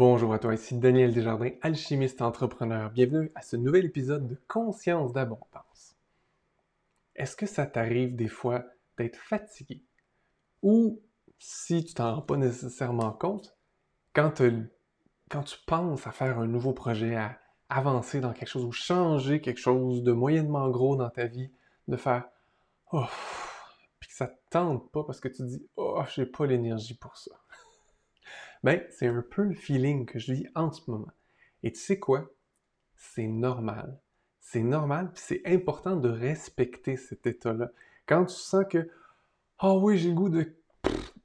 Bonjour à toi, ici Daniel Desjardins, alchimiste entrepreneur. Bienvenue à ce nouvel épisode de Conscience d'abondance. Est-ce que ça t'arrive des fois d'être fatigué? Ou si tu t'en rends pas nécessairement compte, quand, quand tu penses à faire un nouveau projet, à avancer dans quelque chose ou changer quelque chose de moyennement gros dans ta vie, de faire oh, puis que ça te tente pas parce que tu dis oh, j'ai pas l'énergie pour ça. Ben, c'est un peu le feeling que je vis en ce moment. Et tu sais quoi? C'est normal. C'est normal, puis c'est important de respecter cet état-là. Quand tu sens que, oh oui, j'ai le goût de,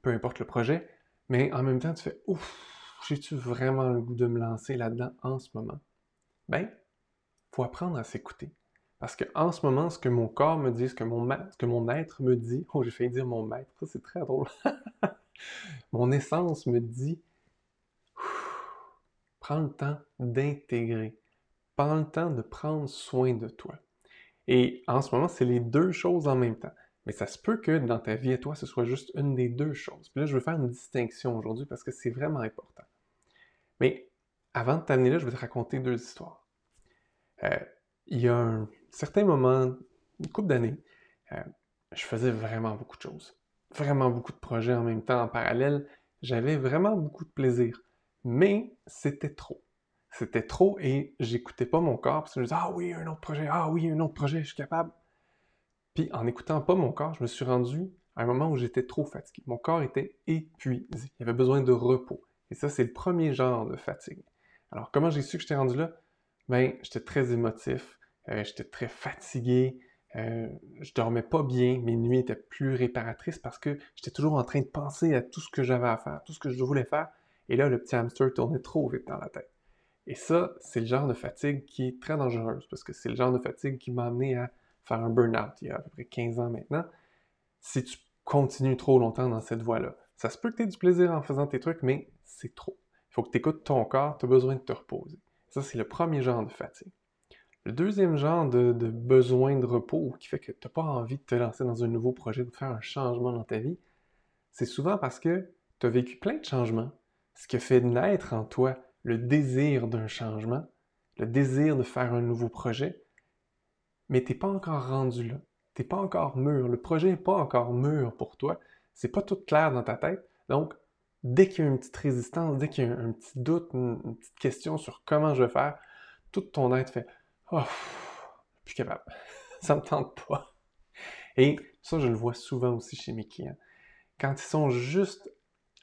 peu importe le projet, mais en même temps, tu fais, ouf, j'ai-tu vraiment le goût de me lancer là-dedans en ce moment? Ben, faut apprendre à s'écouter. Parce que en ce moment, ce que mon corps me dit, ce que mon, ce que mon être me dit, oh, j'ai failli dire mon maître, ça c'est très drôle. mon essence me dit, prends le temps d'intégrer, prends le temps de prendre soin de toi. Et en ce moment, c'est les deux choses en même temps. Mais ça se peut que dans ta vie et toi, ce soit juste une des deux choses. Puis là, je veux faire une distinction aujourd'hui parce que c'est vraiment important. Mais avant de t'amener là, je vais te raconter deux histoires. Euh, il y a un certain moment, une couple d'années, euh, je faisais vraiment beaucoup de choses. Vraiment beaucoup de projets en même temps, en parallèle. J'avais vraiment beaucoup de plaisir. Mais c'était trop. C'était trop et j'écoutais pas mon corps parce que je me disais Ah oui, un autre projet, ah oui, un autre projet, je suis capable. Puis en n'écoutant pas mon corps, je me suis rendu à un moment où j'étais trop fatigué. Mon corps était épuisé. Il avait besoin de repos. Et ça, c'est le premier genre de fatigue. Alors, comment j'ai su que j'étais rendu là? Ben, j'étais très émotif, euh, j'étais très fatigué, euh, je dormais pas bien, mes nuits étaient plus réparatrices parce que j'étais toujours en train de penser à tout ce que j'avais à faire, tout ce que je voulais faire, et là, le petit hamster tournait trop vite dans la tête. Et ça, c'est le genre de fatigue qui est très dangereuse parce que c'est le genre de fatigue qui m'a amené à faire un burn-out il y a à peu près 15 ans maintenant. Si tu continues trop longtemps dans cette voie-là, ça se peut que tu aies du plaisir en faisant tes trucs, mais c'est trop. Il faut que tu écoutes ton corps, tu as besoin de te reposer. Ça, c'est le premier genre de fatigue. Le deuxième genre de, besoin de repos qui fait que tu n'as pas envie de te lancer dans un nouveau projet, de faire un changement dans ta vie, c'est souvent parce que tu as vécu plein de changements, ce qui fait naître en toi le désir d'un changement, le désir de faire un nouveau projet, mais tu n'es pas encore rendu là. Tu n'es pas encore mûr. Le projet n'est pas encore mûr pour toi. C'est pas tout clair dans ta tête. Donc, dès qu'il y a une petite résistance, dès qu'il y a un, petit doute, une, petite question sur comment je vais faire, tout ton être fait Oh, plus capable. ça me tente pas. Et ça, je le vois souvent aussi chez mes clients. Quand ils sont juste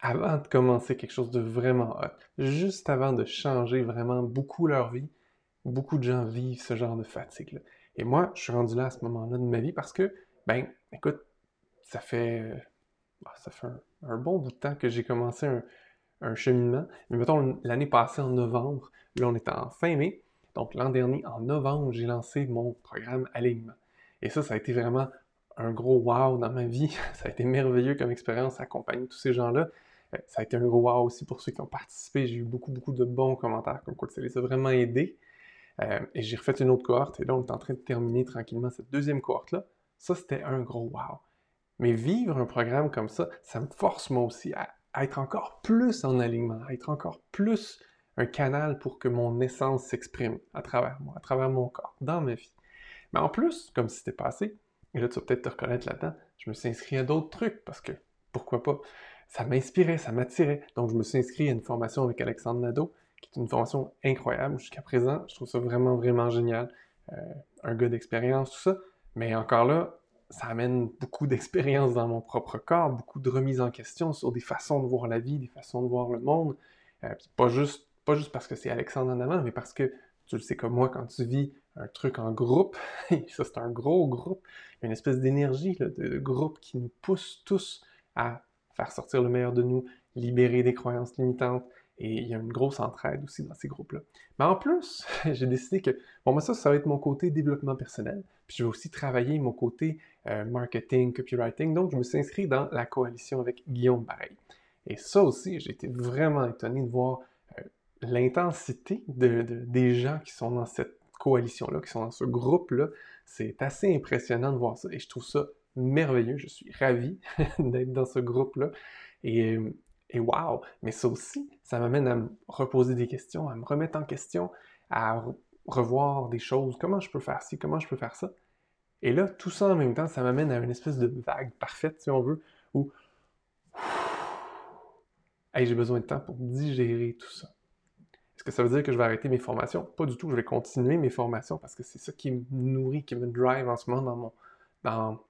avant de commencer quelque chose de vraiment hot, juste avant de changer vraiment beaucoup leur vie, beaucoup de gens vivent ce genre de fatigue-là. Et moi, je suis rendu là à ce moment-là de ma vie parce que, ben, écoute, ça fait, bah, ça fait un, bon bout de temps que j'ai commencé un, cheminement. Mais mettons, l'année passée, en novembre, là, on est en fin mai. Donc, l'an dernier, en novembre, j'ai lancé mon programme Alignement. Et ça, ça a été vraiment un gros wow dans ma vie. Ça a été merveilleux comme expérience, accompagner tous ces gens-là. Euh, ça a été un gros wow aussi pour ceux qui ont participé. J'ai eu beaucoup, beaucoup de bons commentaires, comme quoi ça les a vraiment aidés. Euh, et j'ai refait une autre cohorte, et là, on est en train de terminer tranquillement cette deuxième cohorte-là. Ça, c'était un gros wow. Mais vivre un programme comme ça, ça me force moi aussi à, être encore plus en alignement, à être encore plus un canal pour que mon essence s'exprime à travers moi, à travers mon corps, dans ma vie. Mais en plus, comme si c'était passé, et là tu vas peut-être te reconnaître là-dedans, je me suis inscrit à d'autres trucs parce que pourquoi pas ça m'inspirait, ça m'attirait. Donc, je me suis inscrit à une formation avec Alexandre Nadeau, qui est une formation incroyable jusqu'à présent. Je trouve ça vraiment, vraiment génial. Euh, un gars d'expérience, tout ça. Mais encore là, ça amène beaucoup d'expérience dans mon propre corps, beaucoup de remise en question sur des façons de voir la vie, des façons de voir le monde. Euh, pas, juste, pas juste parce que c'est Alexandre en avant, mais parce que tu le sais comme moi, quand tu vis un truc en groupe, ça c'est un gros groupe, une espèce d'énergie de groupe qui nous pousse tous à faire sortir le meilleur de nous, libérer des croyances limitantes. Et il y a une grosse entraide aussi dans ces groupes-là. Mais en plus, j'ai décidé que, bon, moi, ça, ça va être mon côté développement personnel. Puis je vais aussi travailler mon côté euh, marketing, copywriting. Donc, je me suis inscrit dans la coalition avec Guillaume Bareil. Et ça aussi, j'ai été vraiment étonné de voir l'intensité de, des gens qui sont dans cette coalition-là, qui sont dans ce groupe-là. C'est assez impressionnant de voir ça. Et je trouve ça merveilleux. Je suis ravi d'être dans ce groupe-là. Et, Et wow! Mais ça aussi, ça m'amène à me reposer des questions, à me remettre en question, à revoir des choses. Comment je peux faire ci? Comment je peux faire ça? Et là, tout ça en même temps, ça m'amène à une espèce de vague parfaite, si on veut, où j'ai besoin de temps pour digérer tout ça. Est-ce que ça veut dire que je vais arrêter mes formations? Pas du tout, je vais continuer mes formations parce que c'est ça qui me nourrit, qui me drive en ce moment dans mon. dans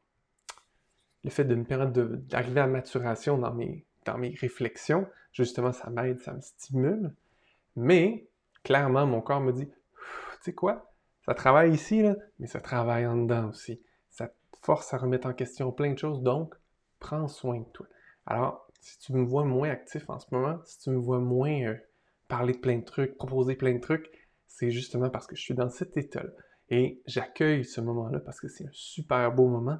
le fait de me permettre d'arriver à maturation dans mes, dans mes réflexions. Justement, ça m'aide, ça me stimule. Mais, clairement, mon corps me dit Tu sais quoi? Ça travaille ici, là, mais ça travaille en dedans aussi. Ça te force à remettre en question plein de choses, donc prends soin de toi. Alors, si tu me vois moins actif en ce moment, si tu me vois moins euh, parler de plein de trucs, proposer plein de trucs, c'est justement parce que je suis dans cet état-là. Et j'accueille ce moment-là parce que c'est un super beau moment.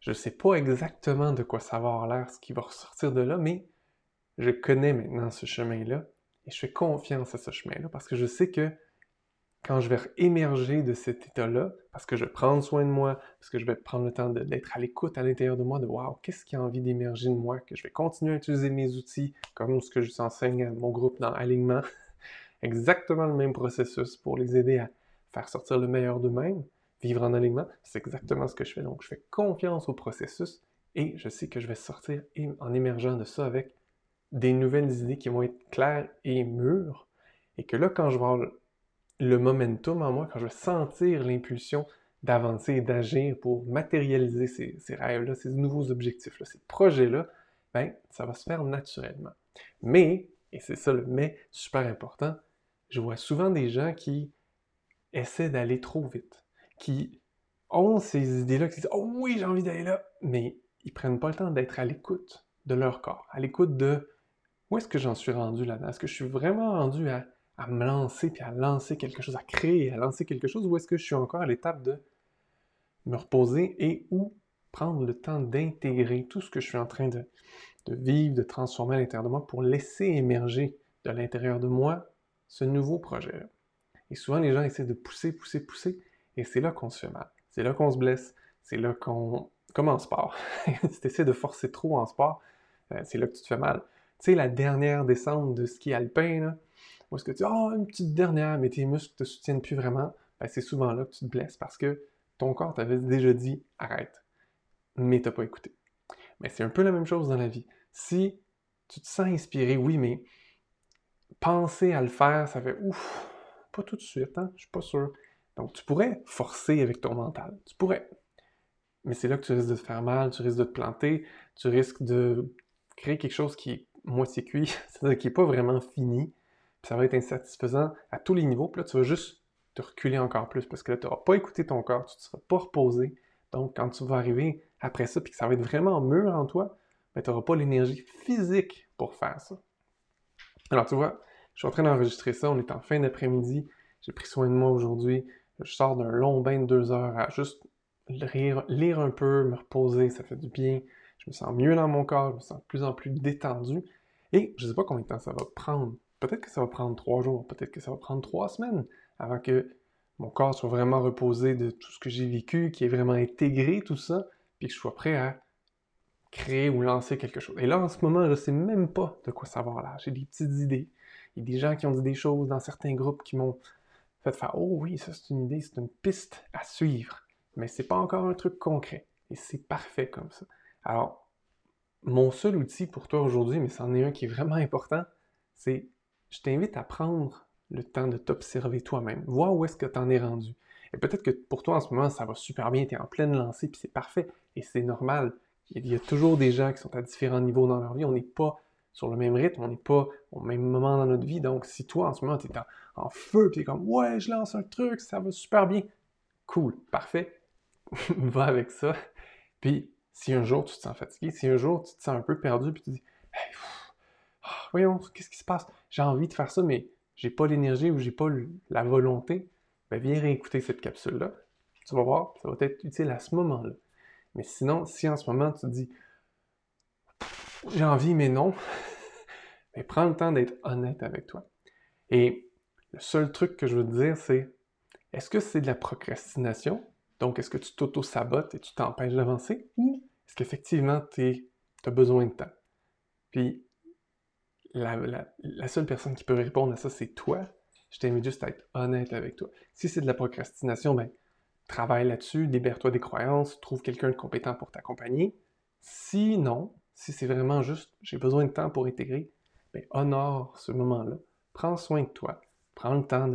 Je ne sais pas exactement de quoi ça va avoir l'air, ce qui va ressortir de là, mais je connais maintenant ce chemin-là et je fais confiance à ce chemin-là parce que je sais que quand je vais émerger de cet état-là, parce que je vais prendre soin de moi, parce que je vais prendre le temps d'être à l'écoute à l'intérieur de moi, de wow, qu'est-ce qui a envie d'émerger de moi, que je vais continuer à utiliser mes outils, comme ce que je enseigne à mon groupe dans Alignement, exactement le même processus pour les aider à faire sortir le meilleur d'eux-mêmes, vivre en alignement, c'est exactement ce que je fais. Donc, je fais confiance au processus et je sais que je vais sortir en émergeant de ça avec des nouvelles idées qui vont être claires et mûres. Et que là, quand je vais avoir le momentum en moi, quand je vais sentir l'impulsion d'avancer et d'agir pour matérialiser ces, rêves-là, ces nouveaux objectifs-là, ces projets-là, ben, ça va se faire naturellement. Mais, et c'est ça le mais super important, je vois souvent des gens qui essaient d'aller trop vite, qui ont ces idées-là, qui disent Oh oui, j'ai envie d'aller là, mais ils prennent pas le temps d'être à l'écoute de leur corps, à l'écoute de où est-ce que j'en suis rendu là-dedans? Est-ce que je suis vraiment rendu à à me lancer, puis à lancer quelque chose, à créer, à lancer quelque chose, ou est-ce que je suis encore à l'étape de me reposer et ou prendre le temps d'intégrer tout ce que je suis en train de, vivre, de transformer à l'intérieur de moi pour laisser émerger de l'intérieur de moi ce nouveau projet-là. Et souvent, les gens essaient de pousser, pousser, pousser, et c'est là qu'on se fait mal. C'est là qu'on se blesse, c'est là qu'on... Comme en sport. si tu essaies de forcer trop en sport, euh, c'est là que tu te fais mal. Tu sais, la dernière descente de ski alpin, là, ou est-ce que tu dis, oh, une petite dernière, mais tes muscles ne te soutiennent plus vraiment, ben, c'est souvent là que tu te blesses parce que ton corps t'avait déjà dit arrête, mais tu n'as pas écouté. Mais c'est un peu la même chose dans la vie. Si tu te sens inspiré, oui, mais penser à le faire, ça fait ouf, pas tout de suite, hein, je suis pas sûr. Donc tu pourrais forcer avec ton mental, tu pourrais. Mais c'est là que tu risques de te faire mal, tu risques de te planter, tu risques de créer quelque chose qui est moitié cuit, c'est-à-dire qui n'est pas vraiment fini, ça va être insatisfaisant à tous les niveaux. Puis là, tu vas juste te reculer encore plus parce que là, tu n'auras pas écouté ton corps, tu ne seras pas reposé. Donc, quand tu vas arriver après ça, puis que ça va être vraiment mûr en toi, ben, tu n'auras pas l'énergie physique pour faire ça. Alors, tu vois, je suis en train d'enregistrer ça, on est en fin d'après-midi, j'ai pris soin de moi aujourd'hui, je sors d'un long bain de deux heures à juste lire, lire un peu, me reposer, ça fait du bien, je me sens mieux dans mon corps, je me sens de plus en plus détendu, et je ne sais pas combien de temps ça va prendre peut-être que ça va prendre trois jours, peut-être que ça va prendre trois semaines avant que mon corps soit vraiment reposé de tout ce que j'ai vécu, qui est vraiment intégré tout ça, puis que je sois prêt à créer ou lancer quelque chose. Et là, en ce moment, je ne sais même pas de quoi va là. J'ai des petites idées. Il y a des gens qui ont dit des choses dans certains groupes qui m'ont fait faire Oh oui, ça c'est une idée, c'est une piste à suivre. Mais c'est pas encore un truc concret. Et c'est parfait comme ça. Alors, mon seul outil pour toi aujourd'hui, mais c'en est un qui est vraiment important, c'est je t'invite à prendre le temps de t'observer toi-même, voir où est-ce que tu en es rendu. Et peut-être que pour toi en ce moment, ça va super bien, tu es en pleine lancée, puis c'est parfait, et c'est normal. Il y a toujours des gens qui sont à différents niveaux dans leur vie, on n'est pas sur le même rythme, on n'est pas au même moment dans notre vie. Donc, si toi en ce moment, tu es en, feu, puis tu es comme Ouais, je lance un truc, ça va super bien, cool, parfait, va avec ça. Puis, si un jour tu te sens fatigué, si un jour tu te sens un peu perdu, puis tu dis Hey, voyons, qu'est-ce qui se passe? J'ai envie de faire ça, mais j'ai pas l'énergie ou j'ai pas la volonté. Ben, viens réécouter cette capsule-là. Tu vas voir, ça va être utile à ce moment-là. Mais sinon, si en ce moment tu dis j'ai envie, mais non, mais ben, prends le temps d'être honnête avec toi. Et le seul truc que je veux te dire, c'est est-ce que c'est de la procrastination? Donc, est-ce que tu t'auto-sabotes et tu t'empêches d'avancer? Ou est-ce qu'effectivement, tu as besoin de temps? Puis, la, seule personne qui peut répondre à ça, c'est toi. Je t'invite juste à être honnête avec toi. Si c'est de la procrastination, ben, travaille là-dessus, libère-toi des croyances, trouve quelqu'un de compétent pour t'accompagner. Sinon, si c'est vraiment juste j'ai besoin de temps pour intégrer, ben, honore ce moment-là. Prends soin de toi. Prends le temps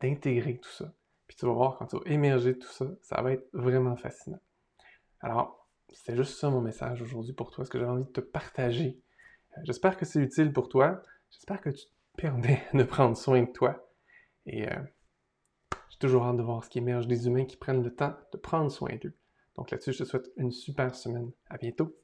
d'intégrer tout ça. Puis tu vas voir, quand tu vas émerger tout ça, ça va être vraiment fascinant. Alors, c'était juste ça mon message aujourd'hui pour toi, ce que j'avais envie de te partager. J'espère que c'est utile pour toi. J'espère que tu te permets de prendre soin de toi. Et euh, j'ai toujours hâte de voir ce qui émerge des humains qui prennent le temps de prendre soin d'eux. Donc là-dessus, je te souhaite une super semaine. À bientôt!